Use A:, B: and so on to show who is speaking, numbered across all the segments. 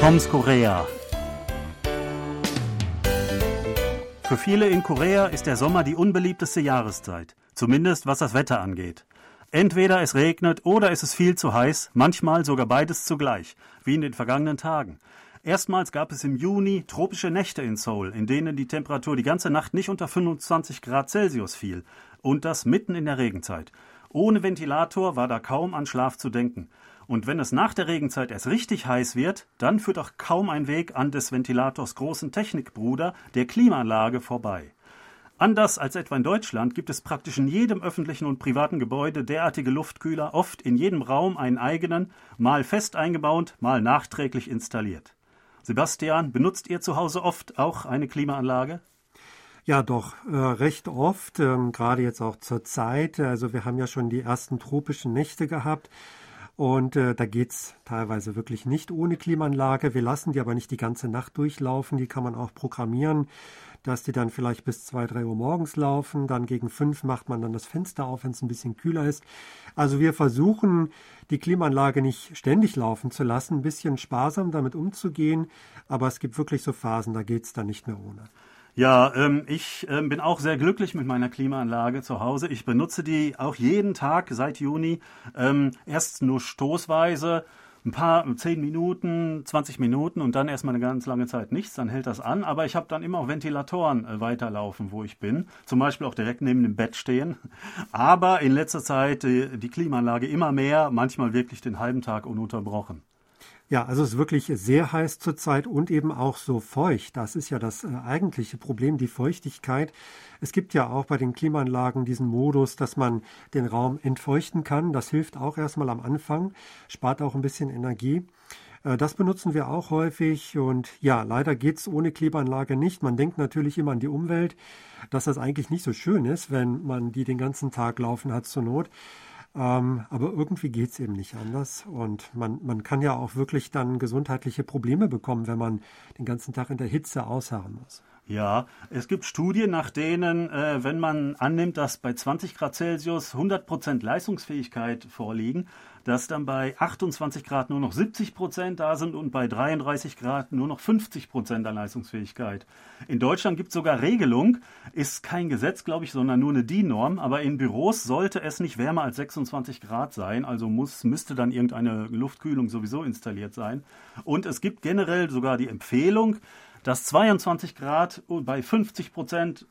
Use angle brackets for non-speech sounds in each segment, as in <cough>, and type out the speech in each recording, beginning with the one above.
A: Toms Korea. Für viele in Korea ist der Sommer die unbeliebteste Jahreszeit, zumindest was das Wetter angeht. Entweder es regnet oder es ist viel zu heiß, manchmal sogar beides zugleich, wie in den vergangenen Tagen. Erstmals gab es im Juni tropische Nächte in Seoul, in denen die Temperatur die ganze Nacht nicht unter 25 Grad Celsius fiel, und das mitten in der Regenzeit. Ohne Ventilator war da kaum an Schlaf zu denken. Und wenn es nach der Regenzeit erst richtig heiß wird, dann führt auch kaum ein Weg an des Ventilators großen Technikbruder, der Klimaanlage, vorbei. Anders als etwa in Deutschland gibt es praktisch in jedem öffentlichen und privaten Gebäude derartige Luftkühler, oft in jedem Raum einen eigenen, mal fest eingebaut, mal nachträglich installiert. Sebastian, benutzt ihr zu Hause oft auch eine Klimaanlage?
B: Ja, doch, äh, recht oft, ähm, gerade jetzt auch zur Zeit. Also wir haben ja schon die ersten tropischen Nächte gehabt. Und äh, da geht's teilweise wirklich nicht ohne Klimaanlage. Wir lassen die aber nicht die ganze Nacht durchlaufen. Die kann man auch programmieren dass die dann vielleicht bis zwei, drei Uhr morgens laufen. Dann gegen fünf macht man dann das Fenster auf, wenn es ein bisschen kühler ist. Also wir versuchen, die Klimaanlage nicht ständig laufen zu lassen, ein bisschen sparsam damit umzugehen. Aber es gibt wirklich so Phasen, da geht es dann nicht mehr ohne.
A: Ja, ähm, ich ähm, bin auch sehr glücklich mit meiner Klimaanlage zu Hause. Ich benutze die auch jeden Tag seit Juni. Ähm, erst nur stoßweise ein paar, zehn Minuten, 20 Minuten und dann erstmal eine ganz lange Zeit nichts, dann hält das an. Aber ich habe dann immer auch Ventilatoren äh, weiterlaufen, wo ich bin. Zum Beispiel auch direkt neben dem Bett stehen. Aber in letzter Zeit äh, die Klimaanlage immer mehr, manchmal wirklich den halben Tag ununterbrochen.
B: Ja, also es ist wirklich sehr heiß zurzeit und eben auch so feucht. Das ist ja das äh, eigentliche Problem, die Feuchtigkeit. Es gibt ja auch bei den Klimaanlagen diesen Modus, dass man den Raum entfeuchten kann. Das hilft auch erstmal am Anfang, spart auch ein bisschen Energie. Äh, das benutzen wir auch häufig und ja, leider geht's ohne Klimaanlage nicht. Man denkt natürlich immer an die Umwelt, dass das eigentlich nicht so schön ist, wenn man die den ganzen Tag laufen hat zur Not. Ähm, aber irgendwie geht es eben nicht anders. Und man, man kann ja auch wirklich dann gesundheitliche Probleme bekommen, wenn man den ganzen Tag in der Hitze ausharren muss.
A: Ja, es gibt Studien, nach denen, äh, wenn man annimmt, dass bei 20 Grad Celsius 100 Prozent Leistungsfähigkeit vorliegen, dass dann bei 28 Grad nur noch 70 Prozent da sind und bei 33 Grad nur noch 50 Prozent an Leistungsfähigkeit. In Deutschland gibt es sogar Regelung, ist kein Gesetz, glaube ich, sondern nur eine DIN-Norm, aber in Büros sollte es nicht wärmer als 26 Grad sein, also muss, müsste dann irgendeine Luftkühlung sowieso installiert sein. Und es gibt generell sogar die Empfehlung, dass 22 Grad bei 50 Prozent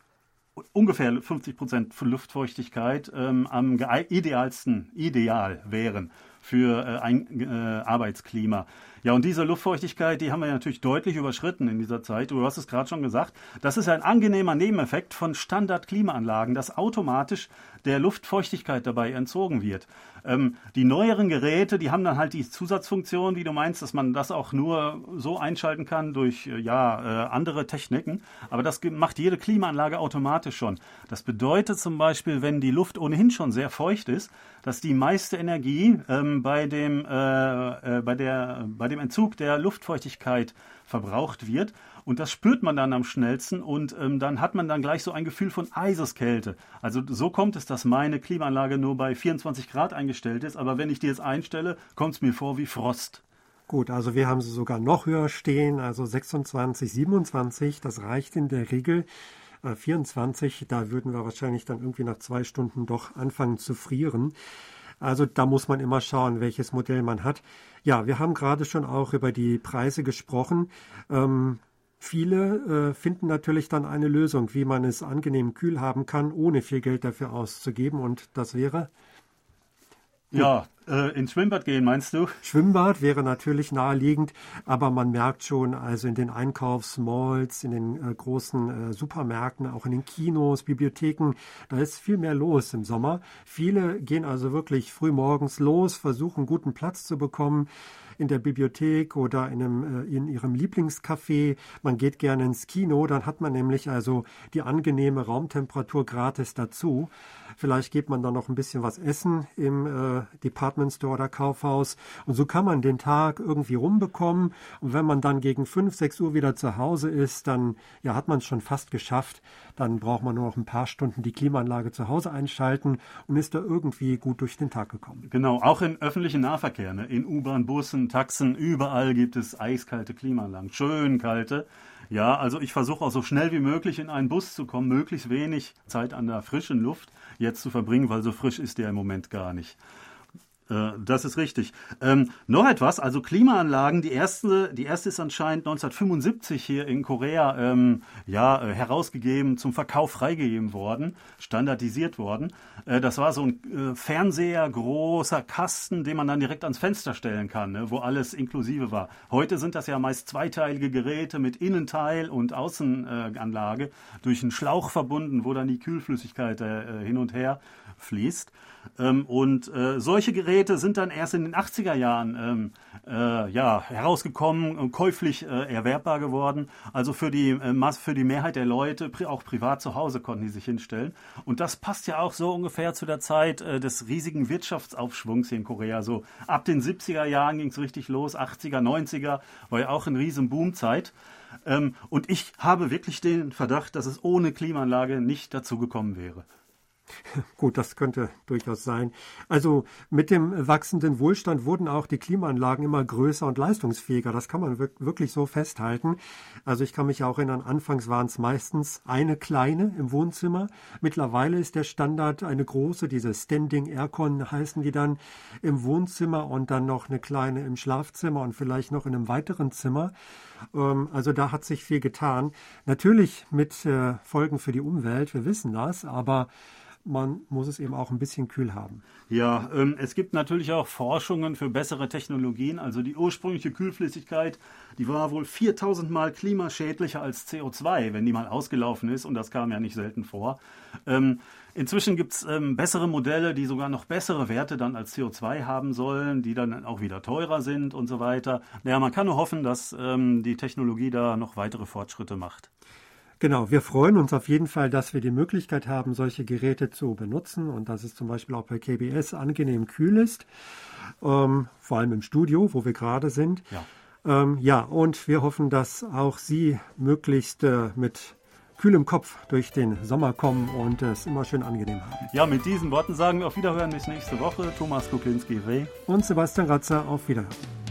A: ungefähr 50 Prozent Luftfeuchtigkeit ähm, am idealsten, ideal wären für äh, ein äh, Arbeitsklima. Ja, und diese Luftfeuchtigkeit, die haben wir natürlich deutlich überschritten in dieser Zeit. Du hast es gerade schon gesagt. Das ist ein angenehmer Nebeneffekt von Standardklimaanlagen, dass automatisch der Luftfeuchtigkeit dabei entzogen wird. Ähm, die neueren Geräte, die haben dann halt die Zusatzfunktion, wie du meinst, dass man das auch nur so einschalten kann durch äh, ja, äh, andere Techniken. Aber das macht jede Klimaanlage automatisch schon. Das bedeutet zum Beispiel, wenn die Luft ohnehin schon sehr feucht ist, dass die meiste Energie ähm, bei, dem, äh, äh, bei, der, bei dem Entzug der Luftfeuchtigkeit verbraucht wird. Und das spürt man dann am schnellsten und ähm, dann hat man dann gleich so ein Gefühl von Eiseskälte. Also so kommt es, dass meine Klimaanlage nur bei 24 Grad eingestellt ist, aber wenn ich die jetzt einstelle, kommt es mir vor wie Frost.
B: Gut, also wir haben sie sogar noch höher stehen, also 26, 27, das reicht in der Regel. 24, äh, da würden wir wahrscheinlich dann irgendwie nach zwei Stunden doch anfangen zu frieren. Also da muss man immer schauen, welches Modell man hat. Ja, wir haben gerade schon auch über die Preise gesprochen. Ähm, Viele äh, finden natürlich dann eine Lösung, wie man es angenehm kühl haben kann, ohne viel Geld dafür auszugeben. Und das wäre?
A: Ja, äh, ins Schwimmbad gehen, meinst du?
B: Schwimmbad wäre natürlich naheliegend, aber man merkt schon, also in den Einkaufsmalls, in den äh, großen äh, Supermärkten, auch in den Kinos, Bibliotheken, da ist viel mehr los im Sommer. Viele gehen also wirklich früh morgens los, versuchen guten Platz zu bekommen in der Bibliothek oder in, einem, äh, in ihrem Lieblingscafé. Man geht gerne ins Kino, dann hat man nämlich also die angenehme Raumtemperatur gratis dazu. Vielleicht geht man dann noch ein bisschen was essen im äh, Department Store oder Kaufhaus. Und so kann man den Tag irgendwie rumbekommen. Und wenn man dann gegen 5, 6 Uhr wieder zu Hause ist, dann ja, hat man es schon fast geschafft. Dann braucht man nur noch ein paar Stunden die Klimaanlage zu Hause einschalten und ist da irgendwie gut durch den Tag gekommen.
A: Genau, auch im öffentlichen Nahverkehr, ne? in U-Bahn, Bussen, Taxen, überall gibt es eiskalte Klimaanlagen, schön kalte. Ja, also ich versuche auch so schnell wie möglich in einen Bus zu kommen, möglichst wenig Zeit an der frischen Luft jetzt zu verbringen, weil so frisch ist der im Moment gar nicht. Äh, das ist richtig. Ähm, noch etwas, also Klimaanlagen, die erste, die erste ist anscheinend 1975 hier in Korea ähm, ja, äh, herausgegeben, zum Verkauf freigegeben worden, standardisiert worden. Äh, das war so ein äh, Fernseher, großer Kasten, den man dann direkt ans Fenster stellen kann, ne, wo alles inklusive war. Heute sind das ja meist zweiteilige Geräte mit Innenteil und Außenanlage durch einen Schlauch verbunden, wo dann die Kühlflüssigkeit äh, hin und her fließt. Ähm, und äh, solche Geräte sind dann erst in den 80er Jahren ähm, äh, ja, herausgekommen und käuflich äh, erwerbbar geworden. Also für die, äh, für die Mehrheit der Leute, auch privat zu Hause, konnten die sich hinstellen. Und das passt ja auch so ungefähr zu der Zeit äh, des riesigen Wirtschaftsaufschwungs hier in Korea. So ab den 70er Jahren ging es richtig los, 80er, 90er war ja auch eine riesen Boomzeit. Ähm, und ich habe wirklich den Verdacht, dass es ohne Klimaanlage nicht dazu gekommen wäre. <laughs>
B: Gut, das könnte durchaus sein. Also mit dem wachsenden Wohlstand wurden auch die Klimaanlagen immer größer und leistungsfähiger. Das kann man wirklich so festhalten. Also ich kann mich auch erinnern, anfangs waren es meistens eine kleine im Wohnzimmer. Mittlerweile ist der Standard eine große, diese Standing Aircon heißen die dann im Wohnzimmer und dann noch eine kleine im Schlafzimmer und vielleicht noch in einem weiteren Zimmer. Ähm, also da hat sich viel getan. Natürlich mit äh, Folgen für die Umwelt, wir wissen das, aber man muss es eben auch ein bisschen kühl haben.
A: Ja, ähm, es gibt natürlich auch Forschungen für bessere Technologien. Also die ursprüngliche Kühlflüssigkeit, die war wohl 4000 Mal klimaschädlicher als CO2, wenn die mal ausgelaufen ist. Und das kam ja nicht selten vor. Ähm, inzwischen gibt es ähm, bessere Modelle, die sogar noch bessere Werte dann als CO2 haben sollen, die dann auch wieder teurer sind und so weiter. Naja, man kann nur hoffen, dass ähm, die Technologie da noch weitere Fortschritte macht.
B: Genau, wir freuen uns auf jeden Fall, dass wir die Möglichkeit haben, solche Geräte zu benutzen und dass es zum Beispiel auch bei KBS angenehm kühl ist, ähm, vor allem im Studio, wo wir gerade sind. Ja. Ähm, ja, und wir hoffen, dass auch Sie möglichst äh, mit kühlem Kopf durch den Sommer kommen und es immer schön angenehm haben.
A: Ja, mit diesen Worten sagen wir auf Wiederhören bis nächste Woche. Thomas Kuklinski-Reh
B: und Sebastian Ratzer auf Wiederhören.